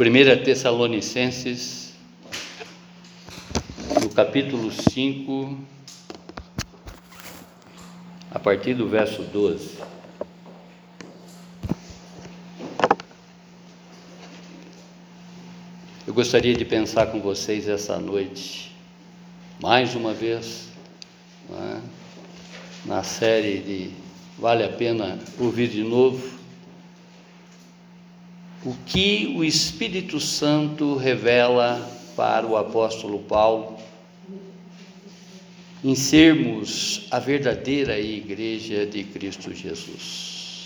1 Tessalonicenses, no capítulo 5, a partir do verso 12. Eu gostaria de pensar com vocês essa noite, mais uma vez, é? na série de Vale a Pena Ouvir de Novo, o que o Espírito Santo revela para o apóstolo Paulo em sermos a verdadeira igreja de Cristo Jesus.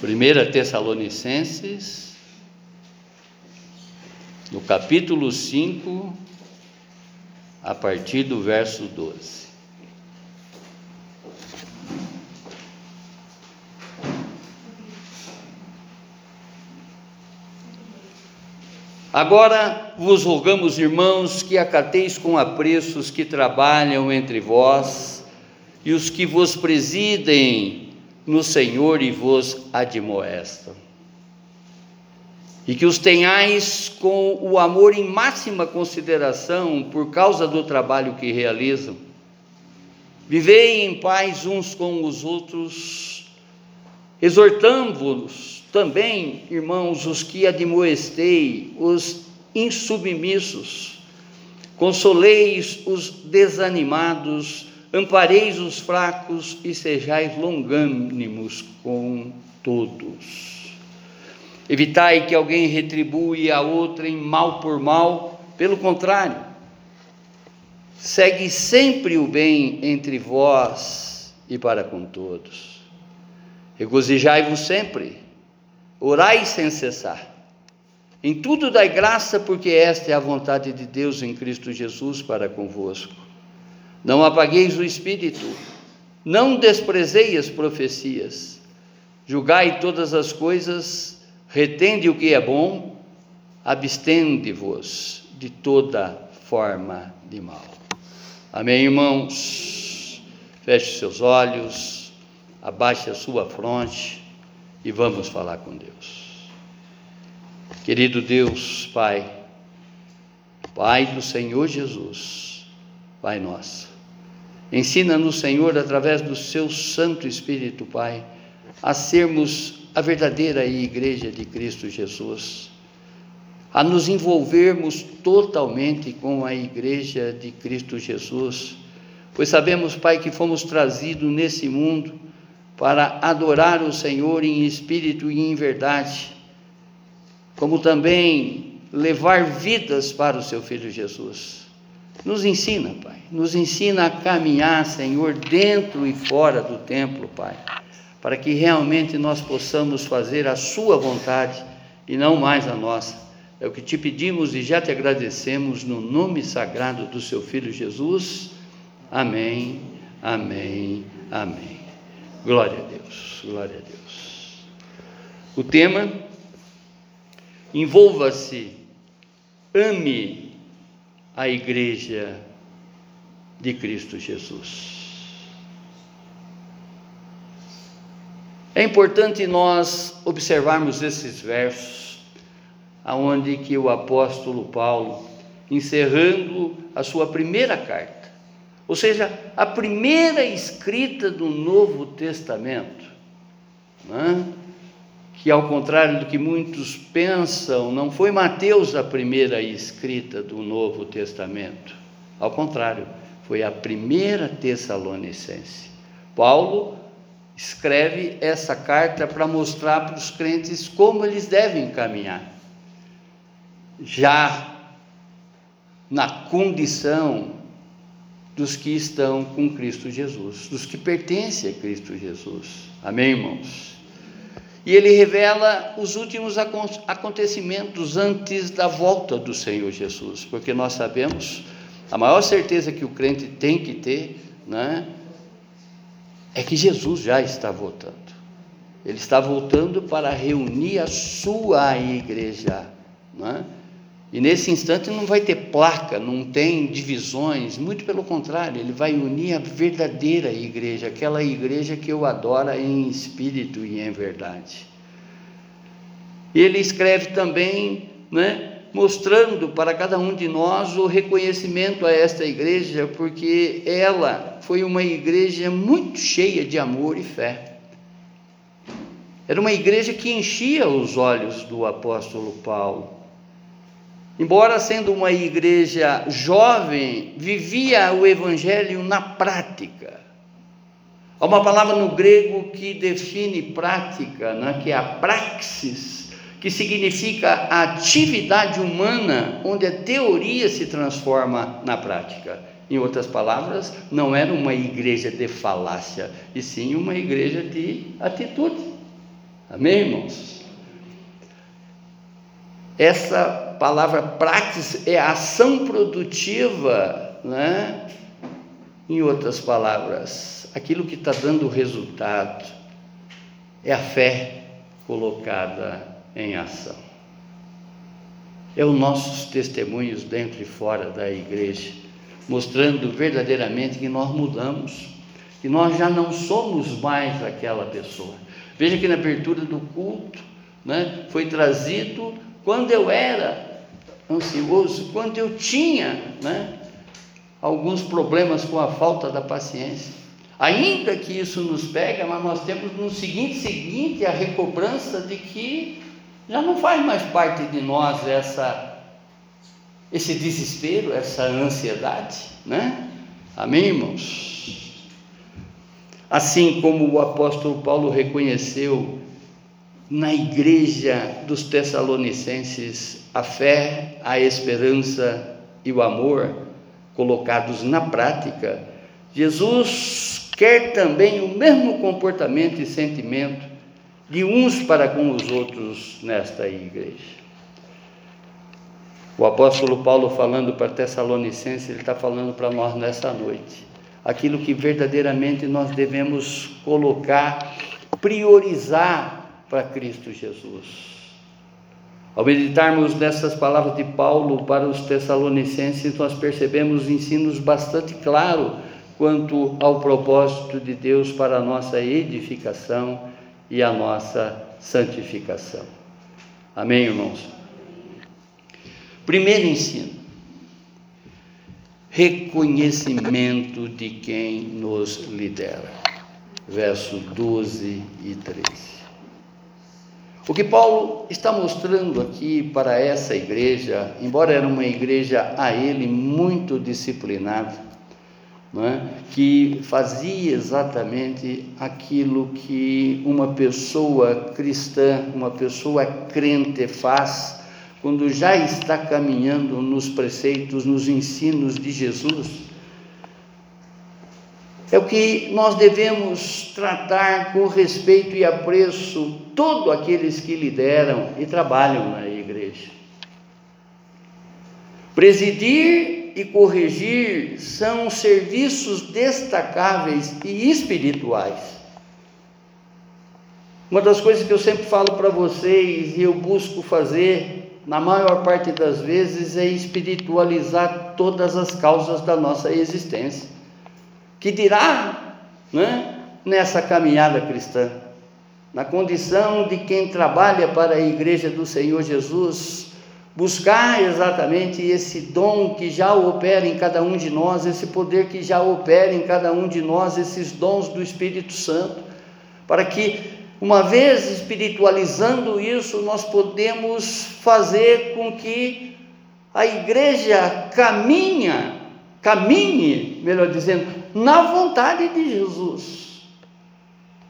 1 Tessalonicenses, no capítulo 5, a partir do verso 12. Agora vos rogamos, irmãos, que acateis com apreço os que trabalham entre vós e os que vos presidem no Senhor e vos admoestam. E que os tenhais com o amor em máxima consideração por causa do trabalho que realizam. Vivei em paz uns com os outros, exortando-vos também, irmãos, os que admoestei, os insubmissos, consoleis os desanimados, ampareis os fracos e sejais longânimos com todos. Evitai que alguém retribui a outrem mal por mal, pelo contrário, segue sempre o bem entre vós e para com todos. Regozijai-vos sempre Orai sem cessar. Em tudo dai graça, porque esta é a vontade de Deus em Cristo Jesus para convosco. Não apagueis o espírito, não desprezei as profecias. Julgai todas as coisas, retende o que é bom, abstende-vos de toda forma de mal. Amém, irmãos? Feche seus olhos, abaixe a sua fronte e vamos falar com Deus. Querido Deus, Pai, Pai do Senhor Jesus, Pai nosso, ensina-nos, Senhor, através do Seu Santo Espírito, Pai, a sermos a verdadeira igreja de Cristo Jesus, a nos envolvermos totalmente com a igreja de Cristo Jesus, pois sabemos, Pai, que fomos trazidos nesse mundo para adorar o Senhor em espírito e em verdade, como também levar vidas para o seu filho Jesus. Nos ensina, Pai, nos ensina a caminhar, Senhor, dentro e fora do templo, Pai, para que realmente nós possamos fazer a Sua vontade e não mais a nossa. É o que te pedimos e já te agradecemos no nome sagrado do seu filho Jesus. Amém, amém, amém. Glória a Deus, glória a Deus. O tema: envolva-se, ame a igreja de Cristo Jesus. É importante nós observarmos esses versos, aonde que o apóstolo Paulo, encerrando a sua primeira carta, ou seja, a primeira escrita do Novo Testamento, né? que ao contrário do que muitos pensam, não foi Mateus a primeira escrita do Novo Testamento. Ao contrário, foi a primeira Tessalonicense. Paulo escreve essa carta para mostrar para os crentes como eles devem caminhar. Já na condição dos que estão com Cristo Jesus, dos que pertencem a Cristo Jesus. Amém, irmãos? E ele revela os últimos acontecimentos antes da volta do Senhor Jesus, porque nós sabemos, a maior certeza que o crente tem que ter, né, é que Jesus já está voltando. Ele está voltando para reunir a sua igreja, né? E nesse instante não vai ter placa, não tem divisões, muito pelo contrário, ele vai unir a verdadeira igreja, aquela igreja que eu adoro em espírito e em verdade. ele escreve também, né, mostrando para cada um de nós o reconhecimento a esta igreja, porque ela foi uma igreja muito cheia de amor e fé. Era uma igreja que enchia os olhos do apóstolo Paulo. Embora sendo uma igreja jovem, vivia o evangelho na prática. Há uma palavra no grego que define prática, né, que é a praxis, que significa a atividade humana onde a teoria se transforma na prática. Em outras palavras, não era uma igreja de falácia, e sim uma igreja de atitude. Amém, irmãos? Essa palavra praxis é ação produtiva, né? Em outras palavras, aquilo que está dando resultado é a fé colocada em ação. É os nossos testemunhos dentro e fora da igreja, mostrando verdadeiramente que nós mudamos, que nós já não somos mais aquela pessoa. Veja que na abertura do culto, né, foi trazido quando eu era ansioso, quando eu tinha né, alguns problemas com a falta da paciência. Ainda que isso nos pega, mas nós temos no seguinte seguinte a recobrança de que já não faz mais parte de nós essa, esse desespero, essa ansiedade, né? Amém, irmãos? Assim como o apóstolo Paulo reconheceu na igreja dos Tessalonicenses a fé, a esperança e o amor colocados na prática, Jesus quer também o mesmo comportamento e sentimento de uns para com os outros nesta igreja. O apóstolo Paulo, falando para Tessalonicenses, ele está falando para nós nessa noite. Aquilo que verdadeiramente nós devemos colocar, priorizar para Cristo Jesus. Ao meditarmos nessas palavras de Paulo para os Tessalonicenses, nós percebemos ensinos bastante claros quanto ao propósito de Deus para a nossa edificação e a nossa santificação. Amém, irmãos? Primeiro ensino: reconhecimento de quem nos lidera. Verso 12 e 13. O que Paulo está mostrando aqui para essa igreja, embora era uma igreja a ele muito disciplinada, é? que fazia exatamente aquilo que uma pessoa cristã, uma pessoa crente faz quando já está caminhando nos preceitos, nos ensinos de Jesus. É o que nós devemos tratar com respeito e apreço todos aqueles que lideram e trabalham na igreja. Presidir e corrigir são serviços destacáveis e espirituais. Uma das coisas que eu sempre falo para vocês e eu busco fazer, na maior parte das vezes, é espiritualizar todas as causas da nossa existência. Que dirá né, nessa caminhada cristã, na condição de quem trabalha para a igreja do Senhor Jesus, buscar exatamente esse dom que já opera em cada um de nós, esse poder que já opera em cada um de nós, esses dons do Espírito Santo, para que uma vez espiritualizando isso, nós podemos fazer com que a igreja caminha, caminhe, melhor dizendo, na vontade de Jesus.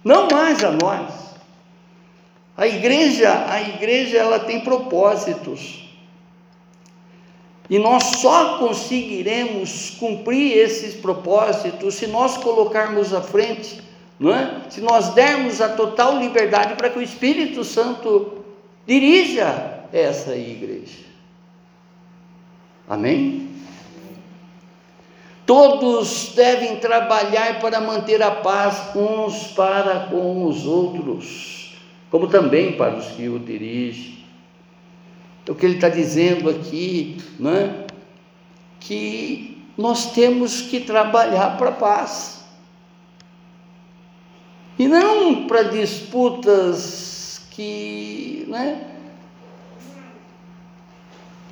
Não mais a nós. A igreja, a igreja ela tem propósitos. E nós só conseguiremos cumprir esses propósitos se nós colocarmos à frente, não é? se nós dermos a total liberdade para que o Espírito Santo dirija essa igreja. Amém? Todos devem trabalhar para manter a paz uns para com os outros, como também para os que o dirigem. É o que ele está dizendo aqui, né? que nós temos que trabalhar para a paz. E não para disputas que né,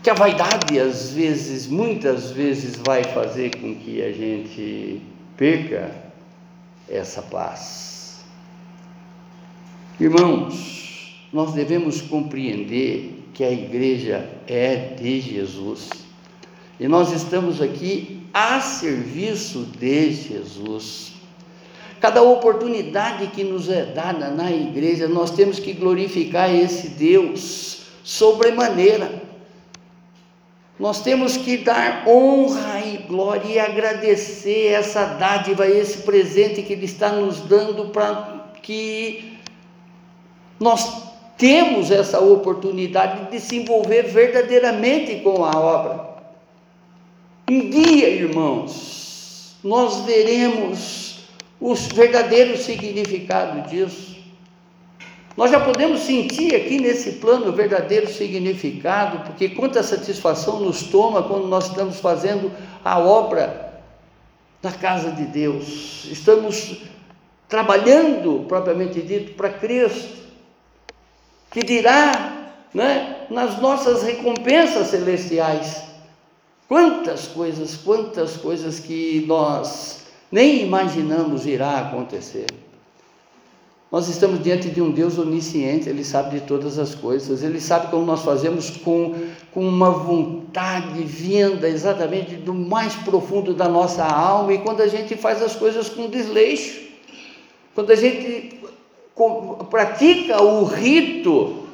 que a vaidade às vezes, muitas vezes, vai fazer com que a gente perca essa paz. Irmãos, nós devemos compreender que a igreja é de Jesus e nós estamos aqui a serviço de Jesus. Cada oportunidade que nos é dada na igreja, nós temos que glorificar esse Deus sobremaneira. Nós temos que dar honra e glória e agradecer essa dádiva, esse presente que Ele está nos dando para que nós temos essa oportunidade de se envolver verdadeiramente com a obra. Um dia, irmãos, nós veremos o verdadeiro significado disso. Nós já podemos sentir aqui nesse plano o verdadeiro significado, porque quanta satisfação nos toma quando nós estamos fazendo a obra na casa de Deus. Estamos trabalhando, propriamente dito, para Cristo, que dirá né, nas nossas recompensas celestiais. Quantas coisas, quantas coisas que nós nem imaginamos irá acontecer. Nós estamos diante de um Deus onisciente, Ele sabe de todas as coisas, Ele sabe como nós fazemos com, com uma vontade vinda exatamente do mais profundo da nossa alma e quando a gente faz as coisas com desleixo, quando a gente pratica o rito,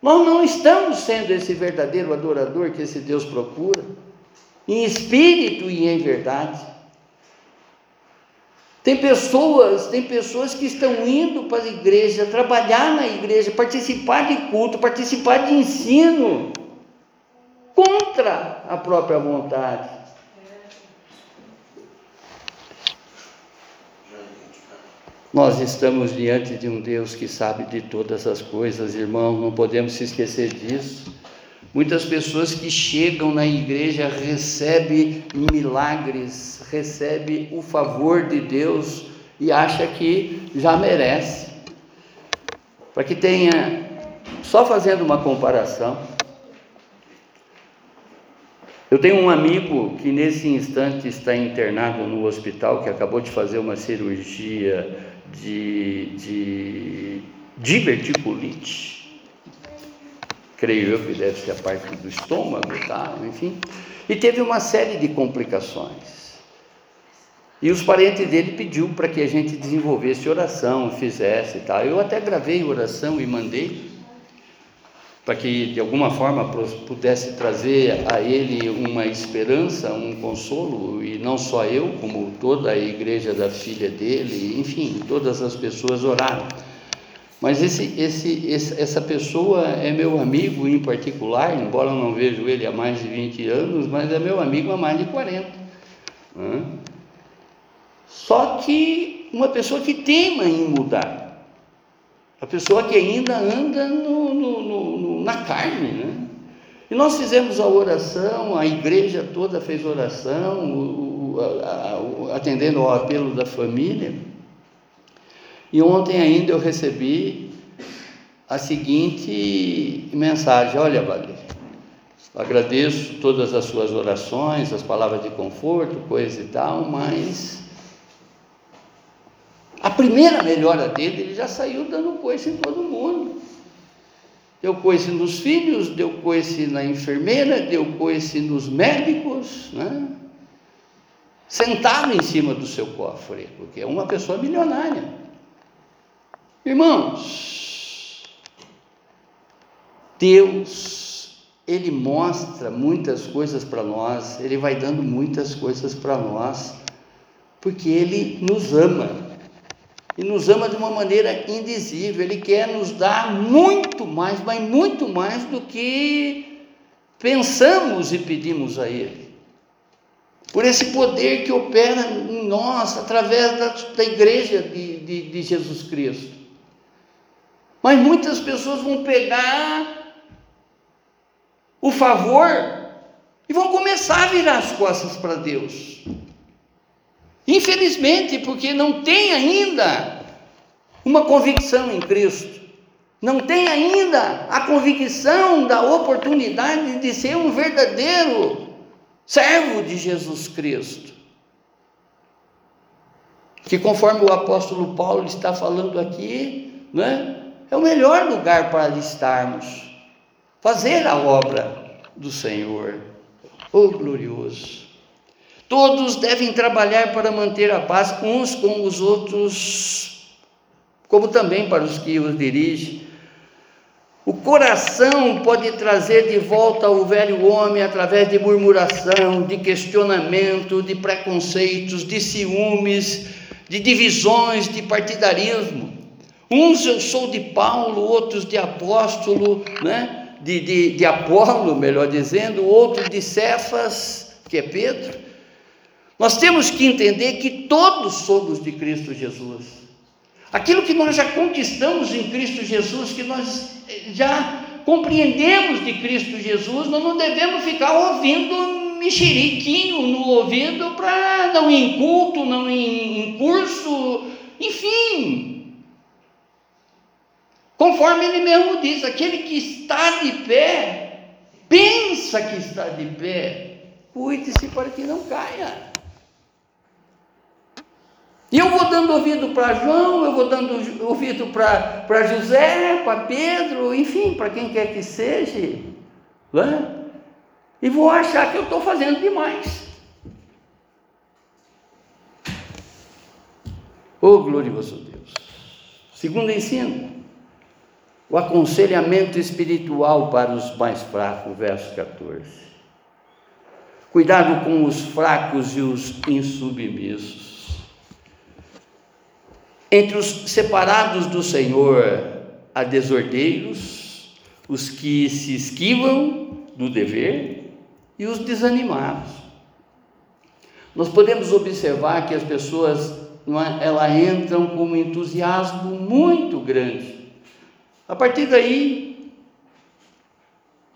nós não estamos sendo esse verdadeiro adorador que esse Deus procura, em espírito e em verdade. Tem pessoas, tem pessoas que estão indo para a igreja, trabalhar na igreja, participar de culto, participar de ensino, contra a própria vontade. Nós estamos diante de um Deus que sabe de todas as coisas, irmão, não podemos se esquecer disso. Muitas pessoas que chegam na igreja recebem milagres, recebem o favor de Deus e acha que já merece. Para que tenha, só fazendo uma comparação, eu tenho um amigo que nesse instante está internado no hospital, que acabou de fazer uma cirurgia de, de diverticulite creio eu que deve ser a parte do estômago, tá? enfim, e teve uma série de complicações. E os parentes dele pediu para que a gente desenvolvesse oração, fizesse e tal. Eu até gravei oração e mandei para que de alguma forma pudesse trazer a ele uma esperança, um consolo, e não só eu, como toda a igreja da filha dele, enfim, todas as pessoas oraram. Mas esse, esse, essa pessoa é meu amigo em particular, embora eu não vejo ele há mais de 20 anos, mas é meu amigo há mais de 40. Né? Só que uma pessoa que tema em mudar, a pessoa que ainda anda no, no, no, na carne. Né? E nós fizemos a oração, a igreja toda fez oração, o, o, a, a, atendendo ao apelo da família. E ontem ainda eu recebi a seguinte mensagem: Olha, Vale, agradeço todas as suas orações, as palavras de conforto, coisa e tal, mas a primeira melhora dele, ele já saiu dando coice em todo mundo. Deu coice nos filhos, deu coice na enfermeira, deu coice nos médicos, né? Sentado em cima do seu cofre, porque é uma pessoa milionária. Irmãos, Deus, Ele mostra muitas coisas para nós, Ele vai dando muitas coisas para nós, porque Ele nos ama. E nos ama de uma maneira indizível, Ele quer nos dar muito mais, mas muito mais do que pensamos e pedimos a Ele. Por esse poder que opera em nós, através da, da igreja de, de, de Jesus Cristo. Mas muitas pessoas vão pegar o favor e vão começar a virar as costas para Deus. Infelizmente, porque não tem ainda uma convicção em Cristo. não tem ainda a convicção da oportunidade de ser um verdadeiro servo de Jesus Cristo. Que conforme o apóstolo Paulo está falando aqui, né, é o melhor lugar para estarmos, fazer a obra do Senhor. Oh glorioso! Todos devem trabalhar para manter a paz uns com os outros, como também para os que os dirigem. O coração pode trazer de volta o velho homem através de murmuração, de questionamento, de preconceitos, de ciúmes, de divisões, de partidarismo. Uns eu sou de Paulo, outros de apóstolo, né? de, de, de Apolo, melhor dizendo, outro de Cefas, que é Pedro. Nós temos que entender que todos somos de Cristo Jesus. Aquilo que nós já conquistamos em Cristo Jesus, que nós eh, já compreendemos de Cristo Jesus, nós não devemos ficar ouvindo mexeriquinho no ouvido para não ir em culto, não ir em curso, enfim. Conforme ele mesmo diz, aquele que está de pé, pensa que está de pé, cuide-se para que não caia. E eu vou dando ouvido para João, eu vou dando ouvido para José, para Pedro, enfim, para quem quer que seja, né? e vou achar que eu estou fazendo demais. Oh, glorioso Deus! Segundo ensino, o aconselhamento espiritual para os mais fracos, verso 14. Cuidado com os fracos e os insubmissos entre os separados do Senhor há desordeiros, os que se esquivam do dever e os desanimados. Nós podemos observar que as pessoas é, elas entram com um entusiasmo muito grande. A partir daí,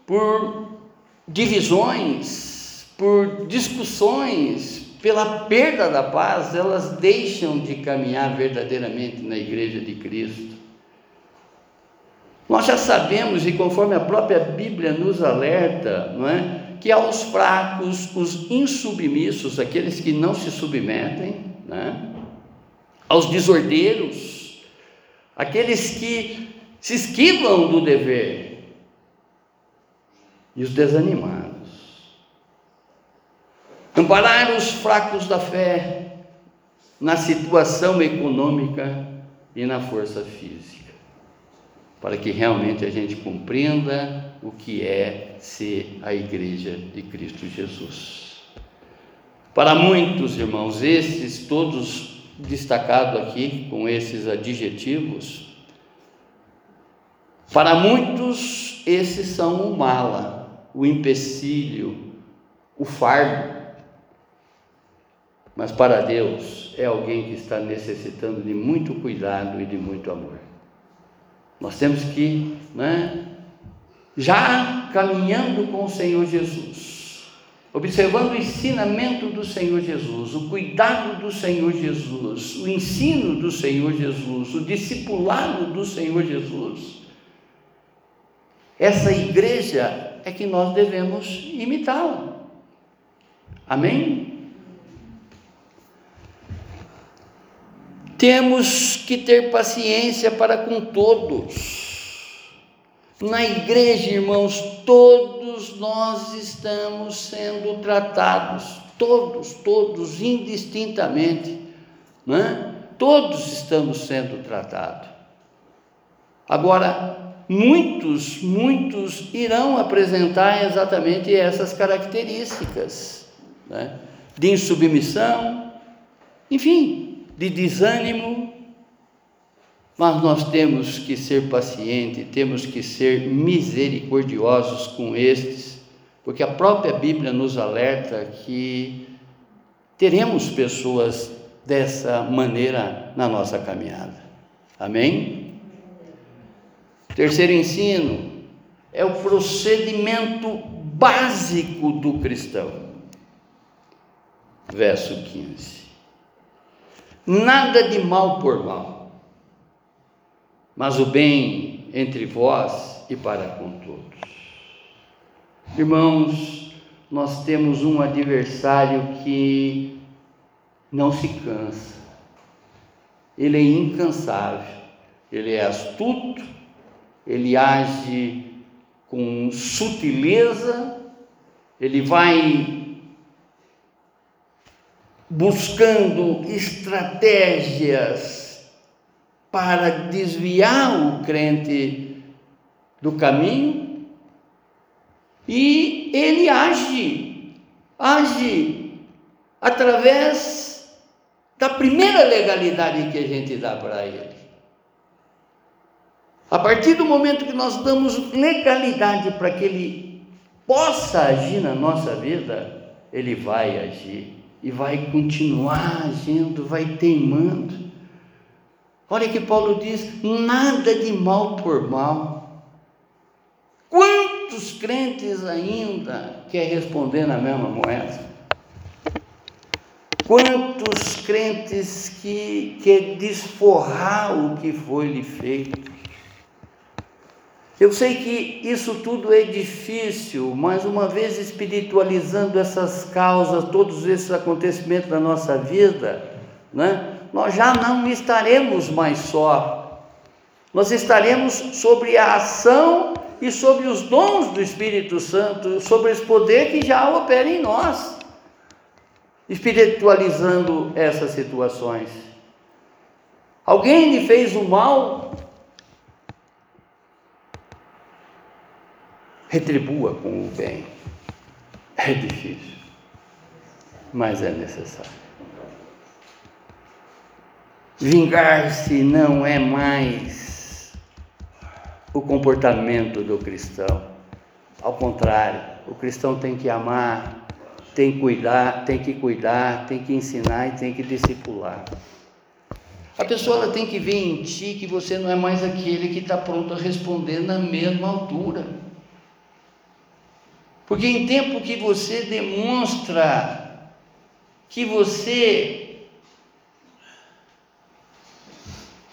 por divisões, por discussões, pela perda da paz, elas deixam de caminhar verdadeiramente na igreja de Cristo. Nós já sabemos, e conforme a própria Bíblia nos alerta, não é? que aos fracos, os insubmissos, aqueles que não se submetem, né? aos desordeiros, aqueles que se esquivam do dever, e os desanimados amparar os fracos da fé na situação econômica e na força física, para que realmente a gente compreenda o que é ser a igreja de Cristo Jesus. Para muitos irmãos, esses todos destacados aqui com esses adjetivos, para muitos esses são o mala, o empecilho, o fardo mas para Deus é alguém que está necessitando de muito cuidado e de muito amor. Nós temos que, né, já caminhando com o Senhor Jesus, observando o ensinamento do Senhor Jesus, o cuidado do Senhor Jesus, o ensino do Senhor Jesus, o discipulado do Senhor Jesus. Essa igreja é que nós devemos imitá-la. Amém? Temos que ter paciência para com todos. Na igreja, irmãos, todos nós estamos sendo tratados, todos, todos, indistintamente, né? todos estamos sendo tratados. Agora, muitos, muitos irão apresentar exatamente essas características né? de insubmissão, enfim, de desânimo, mas nós temos que ser pacientes, temos que ser misericordiosos com estes, porque a própria Bíblia nos alerta que teremos pessoas dessa maneira na nossa caminhada. Amém? Terceiro ensino é o procedimento básico do cristão. Verso 15 nada de mal por mal, mas o bem entre vós e para com todos. Irmãos, nós temos um adversário que não se cansa, ele é incansável, ele é astuto, ele age com sutileza, ele vai buscando estratégias para desviar o crente do caminho e ele age, age através da primeira legalidade que a gente dá para ele. A partir do momento que nós damos legalidade para que ele possa agir na nossa vida, ele vai agir e vai continuar agindo, vai teimando. Olha que Paulo diz: nada de mal por mal. Quantos crentes ainda quer responder na mesma moeda? Quantos crentes que quer desforrar o que foi lhe feito? Eu sei que isso tudo é difícil, mas uma vez espiritualizando essas causas, todos esses acontecimentos da nossa vida, né, nós já não estaremos mais só. Nós estaremos sobre a ação e sobre os dons do Espírito Santo, sobre esse poder que já opera em nós, espiritualizando essas situações. Alguém lhe fez o mal, retribua com o bem. É difícil, mas é necessário. Vingar-se não é mais o comportamento do cristão. Ao contrário, o cristão tem que amar, tem que cuidar, tem que cuidar, tem que ensinar e tem que discipular. A pessoa tem que ver em ti que você não é mais aquele que está pronto a responder na mesma altura. Porque em tempo que você demonstra que você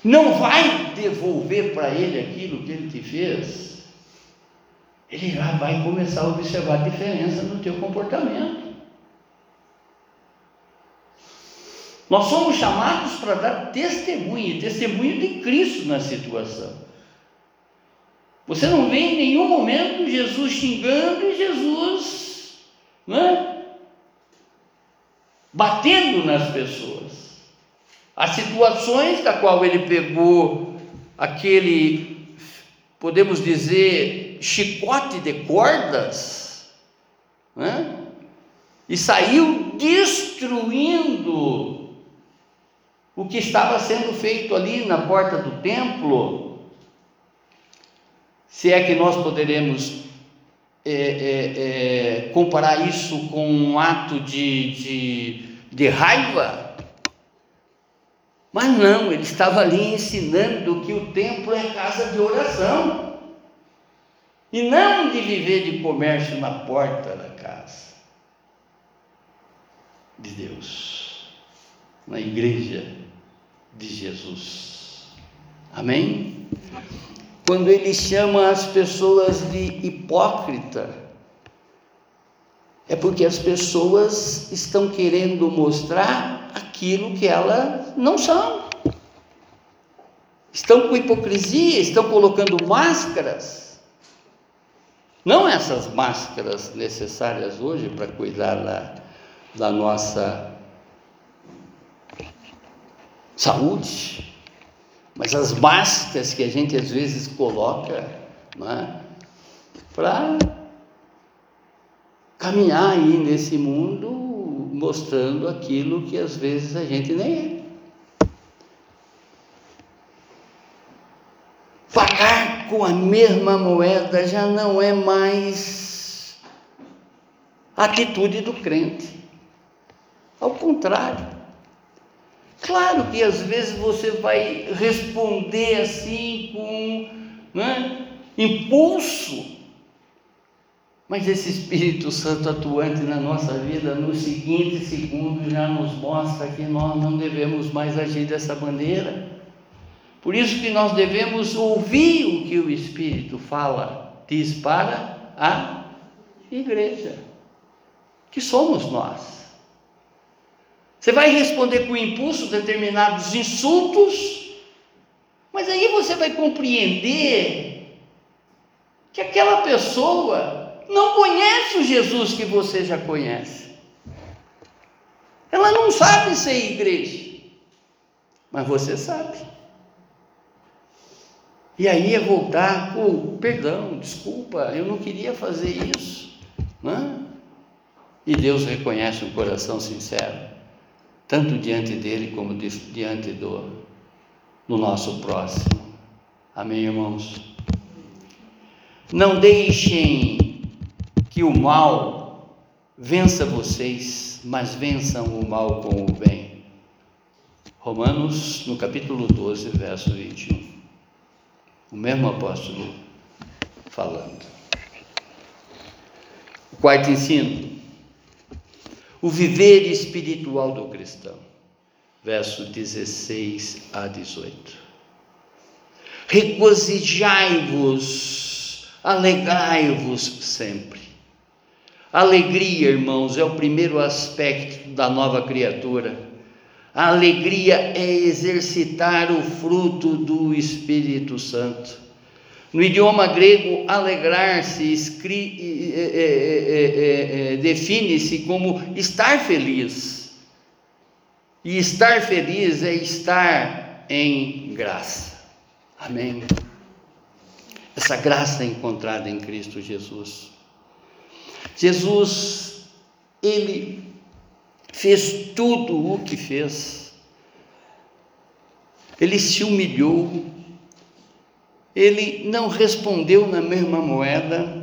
não vai devolver para ele aquilo que ele te fez, ele já vai começar a observar a diferença no teu comportamento. Nós somos chamados para dar testemunho, testemunho de Cristo na situação. Você não vê em nenhum momento Jesus xingando e Jesus né, batendo nas pessoas. As situações da qual ele pegou aquele, podemos dizer, chicote de cordas, né, e saiu destruindo o que estava sendo feito ali na porta do templo se é que nós poderemos é, é, é, comparar isso com um ato de, de, de raiva. Mas não, ele estava ali ensinando que o templo é casa de oração e não de viver de comércio na porta da casa de Deus, na igreja de Jesus. Amém? Quando ele chama as pessoas de hipócrita, é porque as pessoas estão querendo mostrar aquilo que elas não são. Estão com hipocrisia, estão colocando máscaras. Não essas máscaras necessárias hoje para cuidar da, da nossa saúde, mas as máscaras que a gente às vezes coloca é? para caminhar aí nesse mundo mostrando aquilo que às vezes a gente nem é. Pagar com a mesma moeda já não é mais atitude do crente. Ao contrário. Claro que às vezes você vai responder assim com né, impulso, mas esse Espírito Santo atuante na nossa vida, no seguinte segundo, já nos mostra que nós não devemos mais agir dessa maneira. Por isso que nós devemos ouvir o que o Espírito fala, diz para a igreja, que somos nós. Você vai responder com impulso determinados insultos, mas aí você vai compreender que aquela pessoa não conhece o Jesus que você já conhece. Ela não sabe ser igreja, mas você sabe. E aí é voltar, oh, perdão, desculpa, eu não queria fazer isso. Né? E Deus reconhece um coração sincero, tanto diante dele como diante do, do nosso próximo. Amém, irmãos? Não deixem que o mal vença vocês, mas vençam o mal com o bem. Romanos, no capítulo 12, verso 21. O mesmo apóstolo falando. O quarto ensino. O viver espiritual do cristão. Verso 16 a 18. Regozijai-vos, alegrai-vos sempre. Alegria, irmãos, é o primeiro aspecto da nova criatura a alegria é exercitar o fruto do Espírito Santo. No idioma grego, alegrar-se é, é, define-se como estar feliz. E estar feliz é estar em graça. Amém. Essa graça é encontrada em Cristo Jesus. Jesus, ele fez tudo o que fez. Ele se humilhou, ele não respondeu na mesma moeda,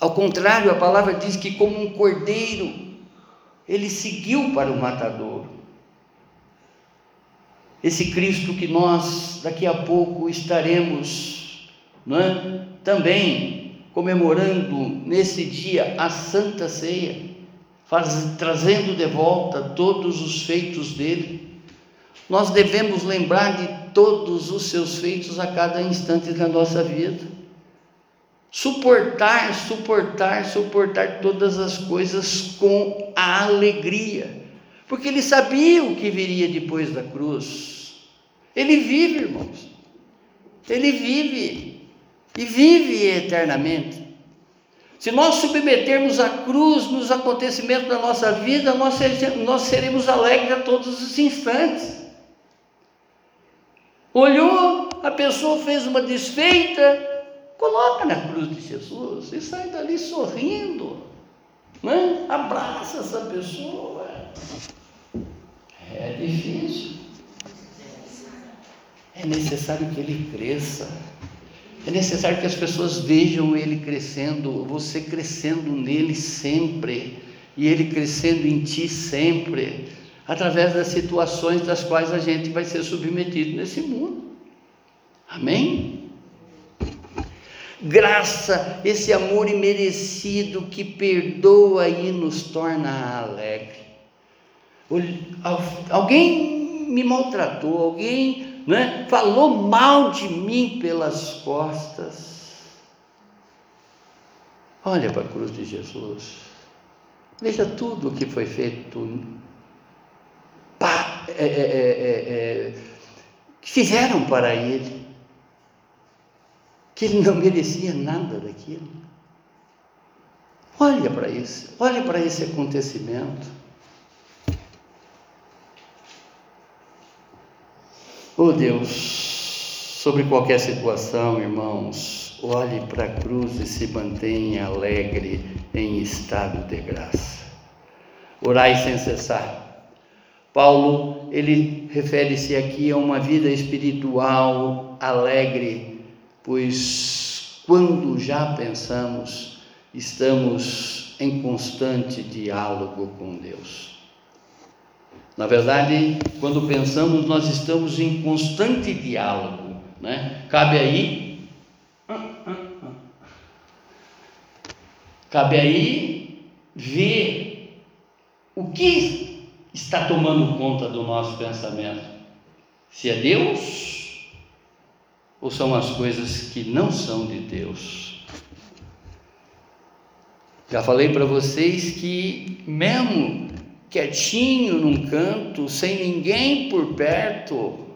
ao contrário, a palavra diz que, como um cordeiro, ele seguiu para o matadouro. Esse Cristo que nós daqui a pouco estaremos é? também comemorando nesse dia a Santa Ceia faz, trazendo de volta todos os feitos dele. Nós devemos lembrar de todos os seus feitos a cada instante da nossa vida. Suportar, suportar, suportar todas as coisas com a alegria, porque ele sabia o que viria depois da cruz. Ele vive, irmãos. Ele vive e vive eternamente. Se nós submetermos a cruz nos acontecimentos da nossa vida, nós, nós seremos alegres a todos os instantes. Olhou, a pessoa fez uma desfeita, coloca na cruz de Jesus e sai dali sorrindo. Né? Abraça essa pessoa. É difícil. É necessário que ele cresça. É necessário que as pessoas vejam ele crescendo, você crescendo nele sempre, e ele crescendo em ti sempre, através das situações das quais a gente vai ser submetido nesse mundo. Amém? Graça, esse amor imerecido que perdoa e nos torna alegre. Alguém me maltratou, alguém né? falou mal de mim pelas costas. Olha para a cruz de Jesus, veja tudo o que foi feito, é, é, é, que fizeram para ele, que ele não merecia nada daquilo. Olha para isso, olha para esse acontecimento. Oh Deus, sobre qualquer situação, irmãos, olhe para a cruz e se mantenha alegre em estado de graça. Orai sem cessar. Paulo, ele refere-se aqui a uma vida espiritual alegre, pois quando já pensamos, estamos em constante diálogo com Deus. Na verdade, quando pensamos, nós estamos em constante diálogo. Né? Cabe aí. Cabe aí ver o que está tomando conta do nosso pensamento. Se é Deus ou são as coisas que não são de Deus? Já falei para vocês que, mesmo quietinho num canto, sem ninguém por perto,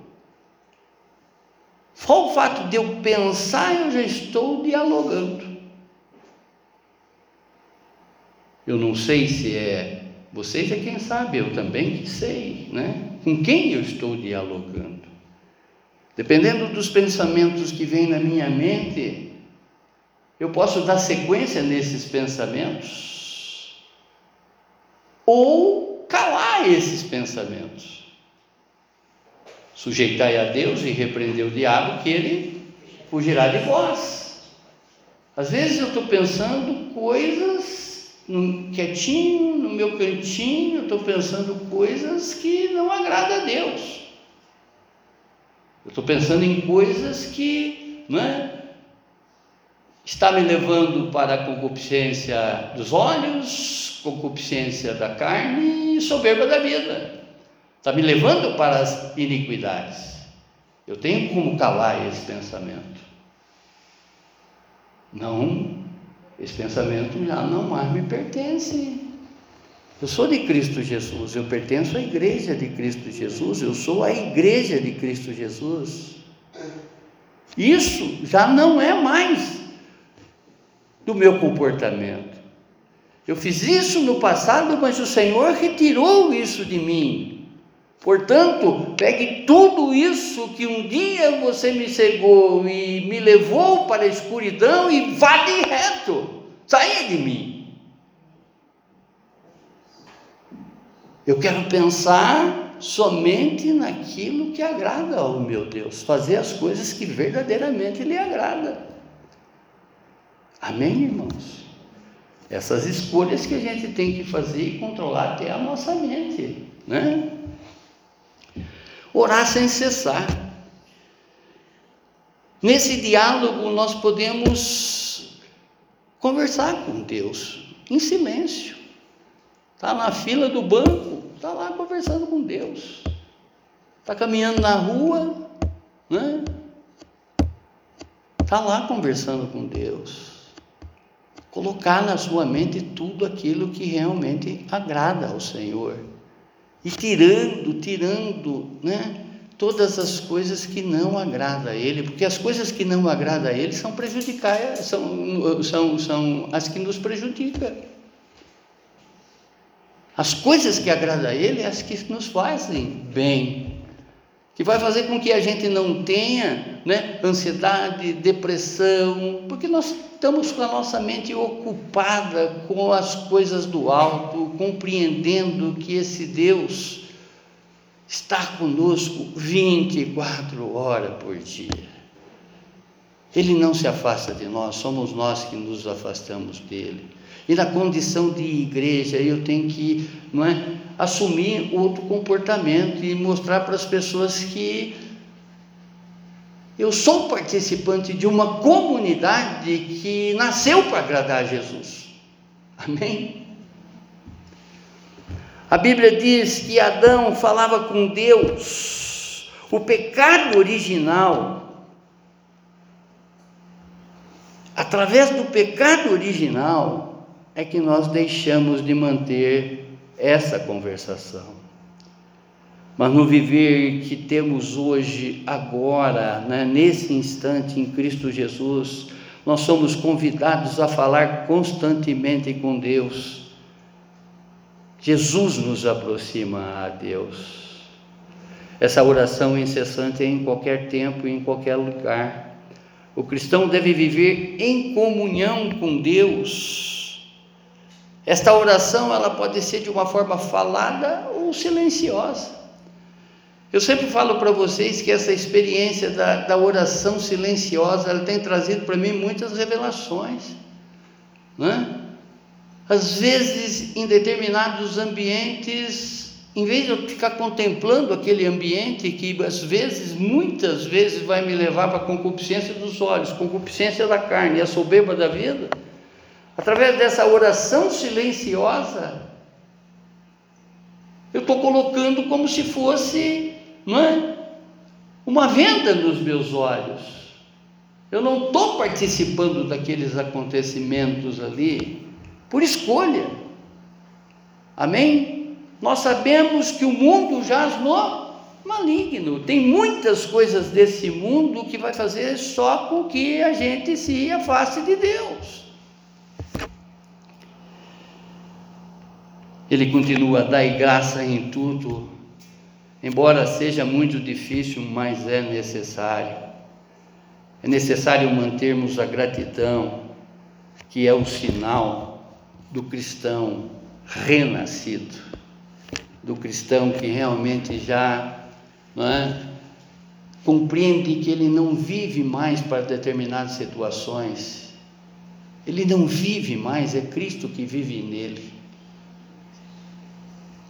só o fato de eu pensar, eu já estou dialogando. Eu não sei se é vocês é quem sabe, eu também que sei, né? Com quem eu estou dialogando? Dependendo dos pensamentos que vêm na minha mente, eu posso dar sequência nesses pensamentos ou calar esses pensamentos. Sujeitai a Deus e repreender o diabo, que ele fugirá de vós. Às vezes eu estou pensando coisas quietinho, no meu cantinho, estou pensando coisas que não agradam a Deus. Eu estou pensando em coisas que não é, está me levando para a concupiscência dos olhos, concupiscência da carne e soberba da vida. Está me levando para as iniquidades. Eu tenho como calar esse pensamento. Não, esse pensamento já não mais me pertence. Eu sou de Cristo Jesus, eu pertenço à igreja de Cristo Jesus, eu sou a igreja de Cristo Jesus. Isso já não é mais do meu comportamento. Eu fiz isso no passado, mas o Senhor retirou isso de mim. Portanto, pegue tudo isso que um dia você me cegou e me levou para a escuridão e vá de reto, saia de mim. Eu quero pensar somente naquilo que agrada ao meu Deus, fazer as coisas que verdadeiramente lhe agrada. Amém, irmãos? Essas escolhas que a gente tem que fazer e controlar até a nossa mente, né? Orar sem cessar. Nesse diálogo nós podemos conversar com Deus em silêncio. Está na fila do banco, está lá conversando com Deus. Está caminhando na rua, né? Está lá conversando com Deus colocar na sua mente tudo aquilo que realmente agrada ao Senhor. E tirando, tirando, né? Todas as coisas que não agradam a Ele, porque as coisas que não agradam a Ele são prejudicar, são, são, são as que nos prejudicam. As coisas que agradam a Ele, as que nos fazem bem, que vai fazer com que a gente não tenha né, ansiedade, depressão, porque nós estamos com a nossa mente ocupada com as coisas do alto, compreendendo que esse Deus está conosco 24 horas por dia. Ele não se afasta de nós, somos nós que nos afastamos dele. E na condição de igreja, eu tenho que não é, assumir outro comportamento e mostrar para as pessoas que eu sou participante de uma comunidade que nasceu para agradar a Jesus. Amém? A Bíblia diz que Adão falava com Deus. O pecado original, através do pecado original, é que nós deixamos de manter essa conversação. Mas no viver que temos hoje, agora, né, nesse instante em Cristo Jesus, nós somos convidados a falar constantemente com Deus. Jesus nos aproxima a Deus. Essa oração incessante é em qualquer tempo e em qualquer lugar. O cristão deve viver em comunhão com Deus esta oração ela pode ser de uma forma falada ou silenciosa. Eu sempre falo para vocês que essa experiência da, da oração silenciosa ela tem trazido para mim muitas revelações. Né? Às vezes, em determinados ambientes, em vez de eu ficar contemplando aquele ambiente que às vezes, muitas vezes, vai me levar para a concupiscência dos olhos, concupiscência da carne e a soberba da vida, através dessa oração silenciosa, eu estou colocando como se fosse não é, uma venda nos meus olhos. Eu não estou participando daqueles acontecimentos ali por escolha. Amém? Nós sabemos que o mundo jaz no maligno. Tem muitas coisas desse mundo que vai fazer só com que a gente se afaste de Deus. Ele continua, dai graça em tudo, embora seja muito difícil, mas é necessário. É necessário mantermos a gratidão, que é o sinal do cristão renascido, do cristão que realmente já é, compreende que ele não vive mais para determinadas situações, ele não vive mais, é Cristo que vive nele.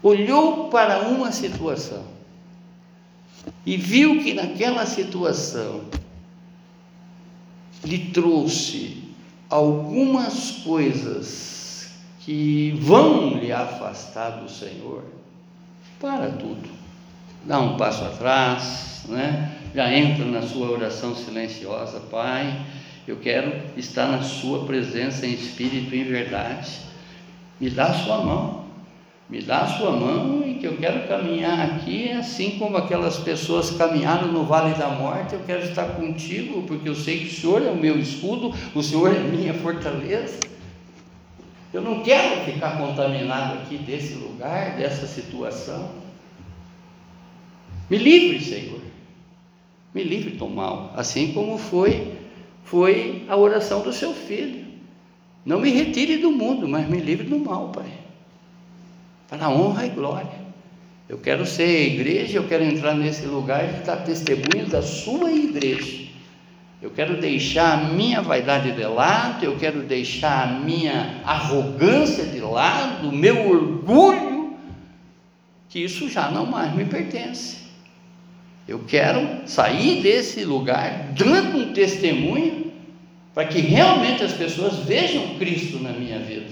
Olhou para uma situação e viu que naquela situação lhe trouxe algumas coisas que vão lhe afastar do Senhor, para tudo. Dá um passo atrás, né? já entra na sua oração silenciosa, Pai, eu quero estar na Sua presença em espírito e em verdade. Me dá a sua mão me dá a sua mão e que eu quero caminhar aqui, assim como aquelas pessoas caminharam no vale da morte, eu quero estar contigo, porque eu sei que o Senhor é o meu escudo, o Senhor é minha fortaleza. Eu não quero ficar contaminado aqui desse lugar, dessa situação. Me livre, Senhor. Me livre do mal, assim como foi foi a oração do seu filho. Não me retire do mundo, mas me livre do mal, Pai para a honra e glória. Eu quero ser igreja, eu quero entrar nesse lugar e dar testemunho da sua igreja. Eu quero deixar a minha vaidade de lado, eu quero deixar a minha arrogância de lado, o meu orgulho, que isso já não mais me pertence. Eu quero sair desse lugar dando um testemunho para que realmente as pessoas vejam Cristo na minha vida.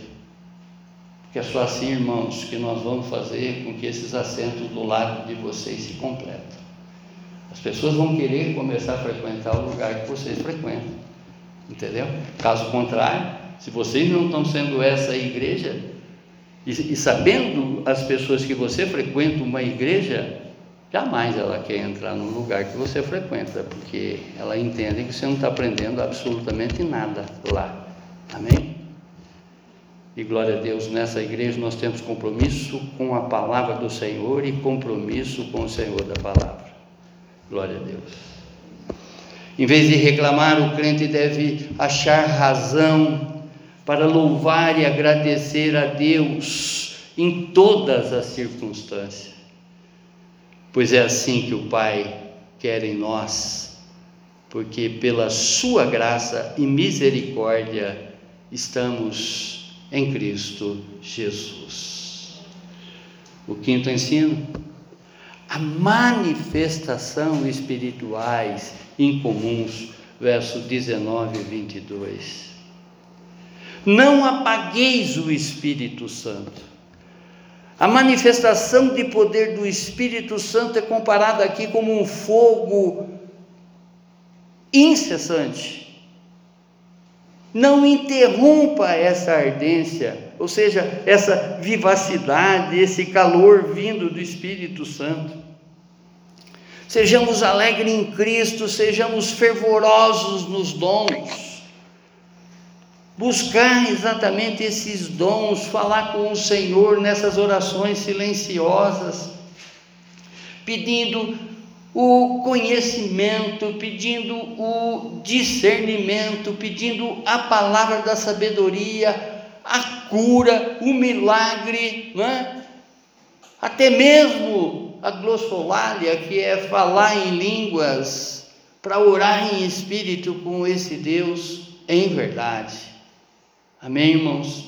Que é só assim, irmãos, que nós vamos fazer com que esses assentos do lado de vocês se completem. As pessoas vão querer começar a frequentar o lugar que vocês frequentam. Entendeu? Caso contrário, se vocês não estão sendo essa igreja, e, e sabendo as pessoas que você frequenta uma igreja, jamais ela quer entrar no lugar que você frequenta, porque ela entende que você não está aprendendo absolutamente nada lá. Amém? E glória a Deus, nessa igreja nós temos compromisso com a palavra do Senhor e compromisso com o Senhor da palavra. Glória a Deus. Em vez de reclamar, o crente deve achar razão para louvar e agradecer a Deus em todas as circunstâncias. Pois é assim que o Pai quer em nós, porque pela Sua graça e misericórdia estamos em Cristo Jesus. O quinto ensino, a manifestação espirituais incomuns, verso 19 e 22. Não apagueis o Espírito Santo. A manifestação de poder do Espírito Santo é comparada aqui como um fogo incessante não interrompa essa ardência, ou seja, essa vivacidade, esse calor vindo do Espírito Santo. Sejamos alegres em Cristo, sejamos fervorosos nos dons. Buscar exatamente esses dons, falar com o Senhor nessas orações silenciosas, pedindo o conhecimento, pedindo o discernimento, pedindo a palavra da sabedoria, a cura, o milagre, é? até mesmo a glossolalia, que é falar em línguas, para orar em espírito com esse Deus em verdade. Amém, irmãos?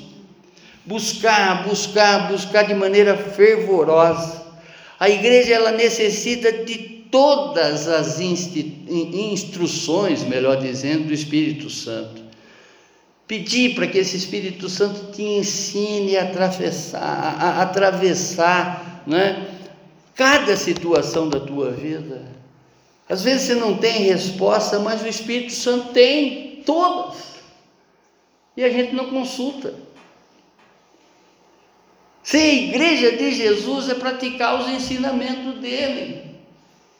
Buscar, buscar, buscar de maneira fervorosa. A igreja ela necessita de todas as instruções, melhor dizendo, do Espírito Santo. Pedir para que esse Espírito Santo te ensine a atravessar, a, a atravessar né, cada situação da tua vida. Às vezes você não tem resposta, mas o Espírito Santo tem todas. E a gente não consulta. Ser igreja de Jesus é praticar os ensinamentos dele.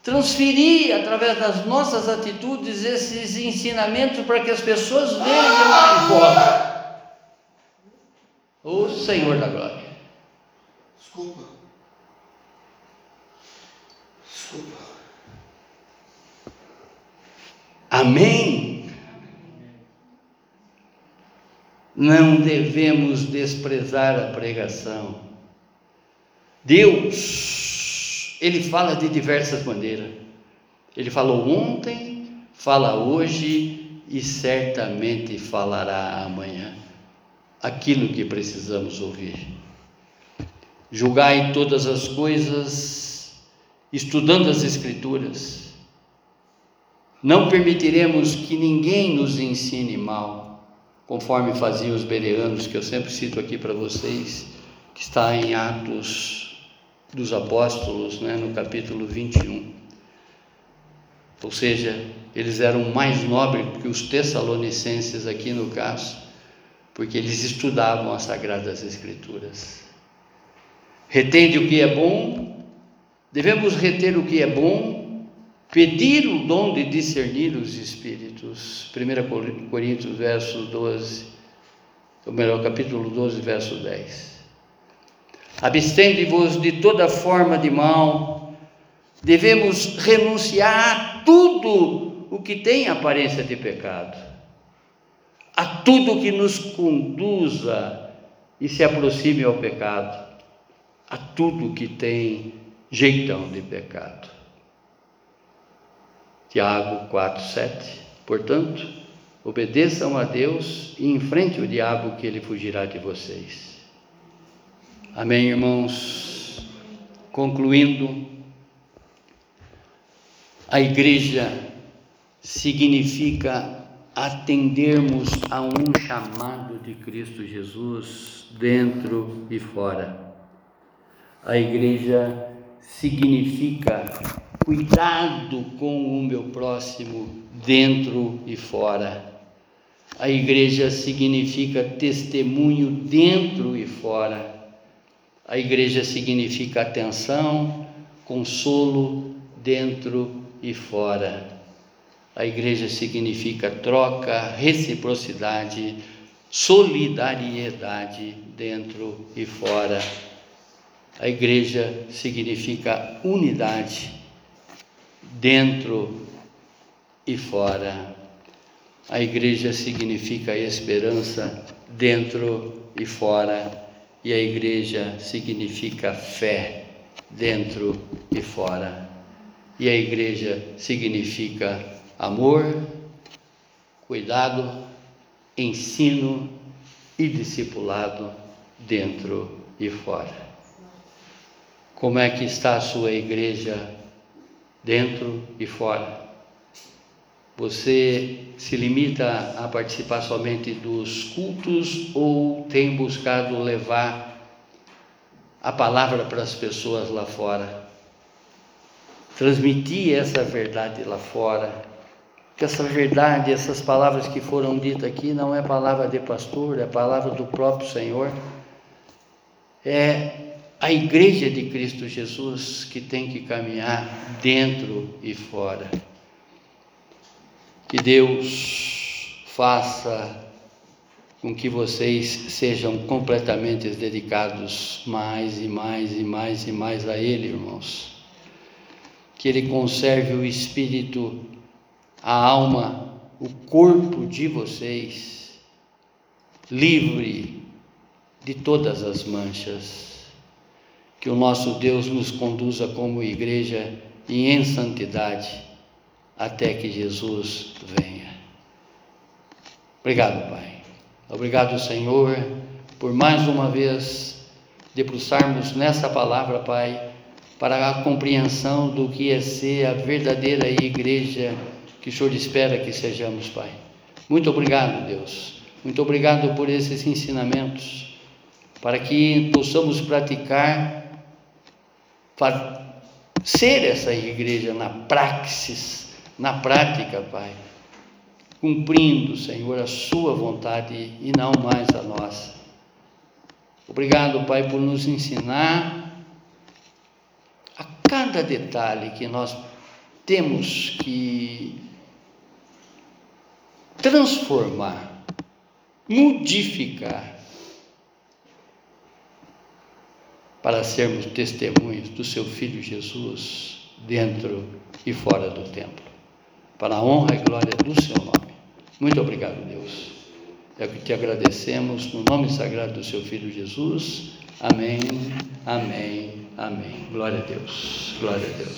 Transferir através das nossas atitudes esses ensinamentos para que as pessoas vejam a voz. O Senhor da glória. Desculpa. Desculpa. Amém? Não devemos desprezar a pregação. Deus, Ele fala de diversas maneiras. Ele falou ontem, fala hoje e certamente falará amanhã aquilo que precisamos ouvir. Julgai todas as coisas, estudando as Escrituras. Não permitiremos que ninguém nos ensine mal, conforme faziam os bereanos, que eu sempre cito aqui para vocês, que está em Atos dos Apóstolos, né, no capítulo 21. Ou seja, eles eram mais nobres que os tessalonicenses aqui no caso porque eles estudavam as Sagradas Escrituras. Retende o que é bom, devemos reter o que é bom, pedir o dom de discernir os Espíritos. 1 Coríntios, verso 12, ou melhor, capítulo 12, verso 10. Abstende-vos de toda forma de mal, devemos renunciar a tudo o que tem aparência de pecado a tudo que nos conduza e se aproxime ao pecado, a tudo que tem jeitão de pecado. Tiago 4, 7. Portanto, obedeçam a Deus e enfrente o diabo que ele fugirá de vocês. Amém, irmãos? Concluindo, a igreja significa atendermos a um chamado de Cristo Jesus dentro e fora. A igreja significa cuidado com o meu próximo dentro e fora. A igreja significa testemunho dentro e fora. A igreja significa atenção, consolo dentro e fora. A igreja significa troca, reciprocidade, solidariedade dentro e fora. A igreja significa unidade dentro e fora. A igreja significa esperança dentro e fora. E a igreja significa fé dentro e fora. E a igreja significa amor, cuidado, ensino e discipulado dentro e fora. Como é que está a sua igreja dentro e fora? Você se limita a participar somente dos cultos ou tem buscado levar a palavra para as pessoas lá fora? Transmitir essa verdade lá fora que essa verdade, essas palavras que foram ditas aqui, não é palavra de pastor, é palavra do próprio Senhor. É a igreja de Cristo Jesus que tem que caminhar dentro e fora. Que Deus faça com que vocês sejam completamente dedicados mais e mais e mais e mais a Ele, irmãos. Que Ele conserve o espírito a alma, o corpo de vocês livre de todas as manchas. Que o nosso Deus nos conduza como igreja e em santidade até que Jesus venha. Obrigado, Pai. Obrigado, Senhor, por mais uma vez debruçarmos nessa palavra, Pai, para a compreensão do que é ser a verdadeira igreja que o Senhor espera que sejamos, Pai. Muito obrigado, Deus. Muito obrigado por esses ensinamentos, para que possamos praticar, ser essa igreja na praxis, na prática, Pai, cumprindo, Senhor, a Sua vontade e não mais a nossa. Obrigado, Pai, por nos ensinar a cada detalhe que nós temos que transformar, modificar, para sermos testemunhos do Seu Filho Jesus dentro e fora do templo, para a honra e glória do Seu nome. Muito obrigado, Deus. É que te agradecemos no nome sagrado do Seu Filho Jesus. Amém, amém, amém. Glória a Deus, glória a Deus.